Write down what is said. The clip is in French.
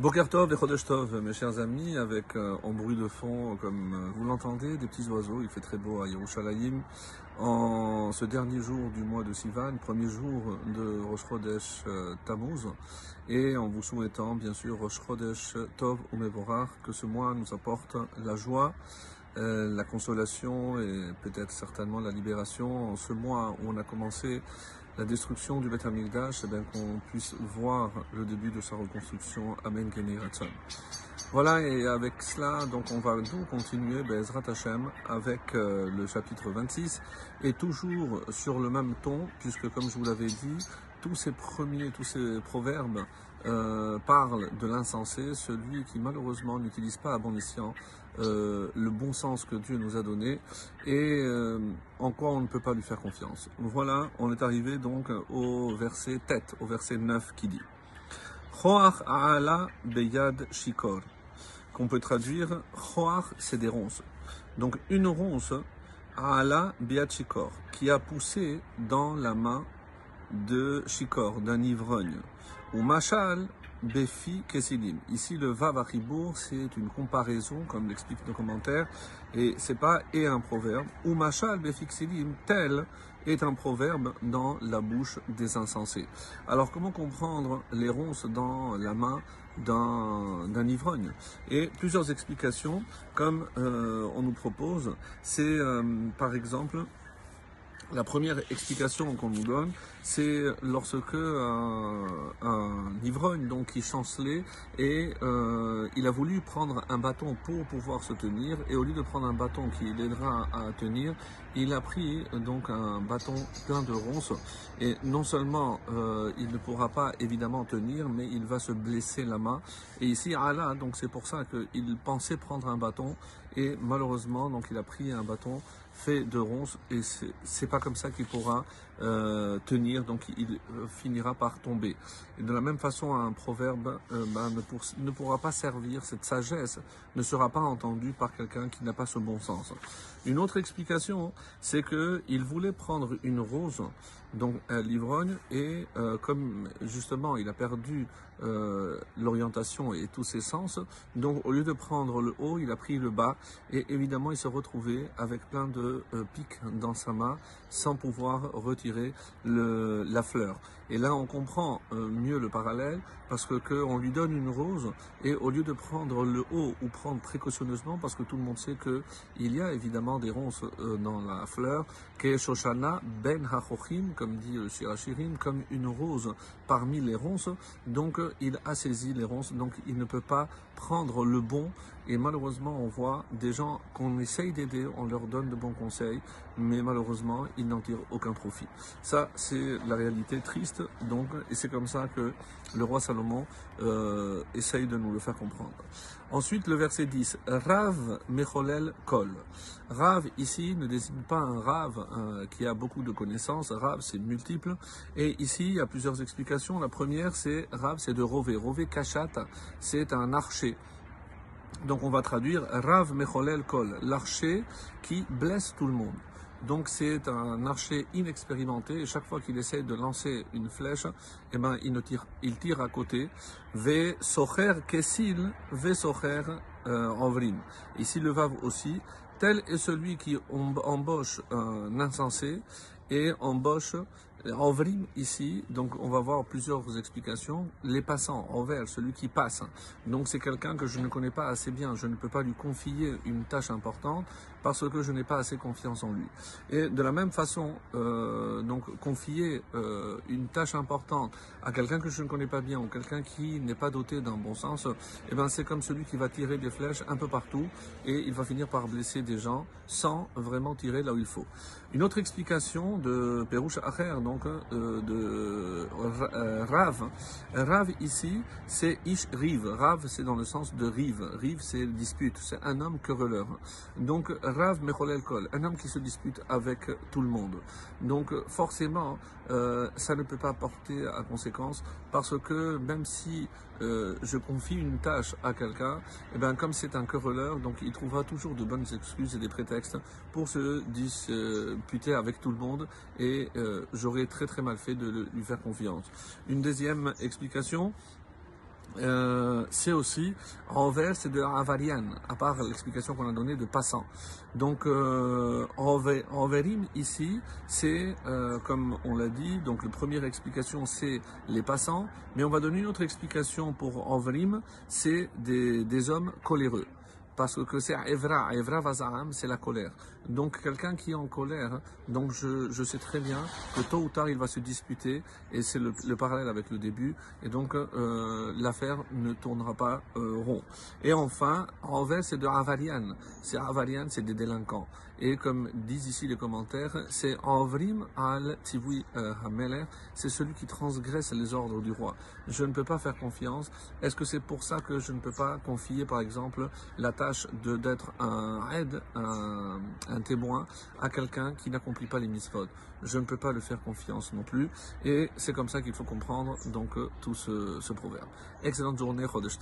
Bokertov et Chodesh Tov, mes chers amis, avec euh, en bruit de fond, comme euh, vous l'entendez, des petits oiseaux. Il fait très beau à Yerushalayim. En ce dernier jour du mois de Sivan, premier jour de Rosh Chodesh euh, et en vous souhaitant bien sûr Rosh Chodesh Tov ou que ce mois nous apporte la joie, la consolation et peut-être certainement la libération. En ce mois où on a commencé la destruction du Beth Amikdash, bien qu'on puisse voir le début de sa reconstruction. Amen Ratson. Voilà, et avec cela, donc on va nous continuer Bezrat Hashem avec euh, le chapitre 26 et toujours sur le même ton, puisque comme je vous l'avais dit, tous ces premiers, tous ces proverbes euh, parlent de l'insensé, celui qui malheureusement n'utilise pas à bon escient euh, le bon sens que Dieu nous a donné et euh, en quoi on ne peut pas lui faire confiance. Voilà, on est arrivé donc au verset tête, au verset 9 qui dit Beyad Shikor, qu'on peut traduire Choach, c'est des ronces. Donc une ronce, Aala Beyad Shikor, qui a poussé dans la main de Shikor, d'un ivrogne. Ou Machal Befi Kesilim. Ici, le Vav c'est une comparaison, comme l'explique le commentaire, et c'est pas et un proverbe. Ou Machal Befi Kesilim, tel est un proverbe dans la bouche des insensés. Alors, comment comprendre les ronces dans la main d'un ivrogne? Et plusieurs explications, comme euh, on nous propose, c'est euh, par exemple la première explication qu'on nous donne, c'est lorsque un, ivrogne donc qui chancelait et euh, il a voulu prendre un bâton pour pouvoir se tenir et au lieu de prendre un bâton qui l'aidera à tenir, il a pris donc un bâton plein de ronces et non seulement euh, il ne pourra pas évidemment tenir, mais il va se blesser la main. Et ici Allah, donc c'est pour ça qu'il pensait prendre un bâton et malheureusement donc il a pris un bâton fait de ronces et c'est pas comme ça qu'il pourra euh, tenir, donc il euh, finira par tomber. Et de la même façon, un proverbe euh, ben, ne, ne, pourra pas servir, cette sagesse ne sera pas entendue par quelqu'un qui n'a pas ce bon sens. Une autre explication, c'est que il voulait prendre une rose, donc un l'ivrogne, et comme justement il a perdu l'orientation et tous ses sens, donc au lieu de prendre le haut, il a pris le bas, et évidemment il se retrouvait avec plein de pics dans sa main, sans pouvoir retirer le, la fleur. Et là, on comprend euh, mieux le parallèle parce que, on lui donne une rose et au lieu de prendre le haut ou prendre précautionneusement, parce que tout le monde sait que il y a évidemment des ronces euh, dans la fleur, que Shoshana ben hachochim, comme dit le Shirachirim, comme une rose parmi les ronces. Donc, il a saisi les ronces, donc il ne peut pas prendre le bon. Et malheureusement, on voit des gens qu'on essaye d'aider, on leur donne de bons conseils, mais malheureusement, ils n'en tirent aucun profit. Ça, c'est la réalité triste, donc, et c'est comme ça que le roi Salomon euh, essaye de nous le faire comprendre. Ensuite, le verset 10, Rav Mecholel Kol. Rav, ici, ne désigne pas un Rav euh, qui a beaucoup de connaissances. Rav, c'est multiple. Et ici, il y a plusieurs explications. La première, c'est Rav, c'est de Rové. Rové Kachat, c'est un archer. Donc on va traduire Rav Mecholel Kol, l'archer qui blesse tout le monde. Donc c'est un archer inexpérimenté chaque fois qu'il essaie de lancer une flèche, eh ben, il, tire, il tire à côté. Ve socher kesil, ve socher euh, envrim. Ici le vav aussi. Tel est celui qui embauche un insensé et embauche Envrim ici, donc on va voir plusieurs explications. Les passants, envers celui qui passe. Donc c'est quelqu'un que je ne connais pas assez bien. Je ne peux pas lui confier une tâche importante parce que je n'ai pas assez confiance en lui. Et de la même façon, euh, donc confier euh, une tâche importante à quelqu'un que je ne connais pas bien ou quelqu'un qui n'est pas doté d'un bon sens, eh ben c'est comme celui qui va tirer des flèches un peu partout et il va finir par blesser des gens sans vraiment tirer là où il faut. Une autre explication de Perouche Acher, donc euh, de euh, Rav. Rav ici, c'est Ish Rive. Rav, c'est dans le sens de rive. Rive, c'est dispute. C'est un homme querelleur. Donc Rav Mecholel Kol, un homme qui se dispute avec tout le monde. Donc forcément, euh, ça ne peut pas porter à conséquence parce que même si je confie une tâche à quelqu'un, et eh bien comme c'est un querelleur, donc il trouvera toujours de bonnes excuses et des prétextes pour se disputer avec tout le monde et très très mal fait de lui faire confiance. Une deuxième explication, euh, c'est aussi envers, c'est de avarian, à part l'explication qu'on a donnée de passant. Donc euh, enverim ici, c'est euh, comme on l'a dit, donc la première explication c'est les passants, mais on va donner une autre explication pour enverim, c'est des hommes coléreux parce que c'est Evra, Evra Vazaam, c'est la colère. Donc quelqu'un qui est en colère, donc je, je, sais très bien que tôt ou tard il va se disputer, et c'est le, le, parallèle avec le début, et donc euh, l'affaire ne tournera pas euh, rond. Et enfin, envers c'est de Avarian, c'est Avarian, c'est des délinquants. Et comme disent ici les commentaires, c'est Envrim al Tivui euh, Hameler, c'est celui qui transgresse les ordres du roi. Je ne peux pas faire confiance. Est-ce que c'est pour ça que je ne peux pas confier, par exemple, la tâche d'être un aide, un, témoin à quelqu'un qui n'accomplit pas les mitzvot. Je ne peux pas le faire confiance non plus. Et c'est comme ça qu'il faut comprendre donc tout ce, proverbe. Excellente journée, Chodesh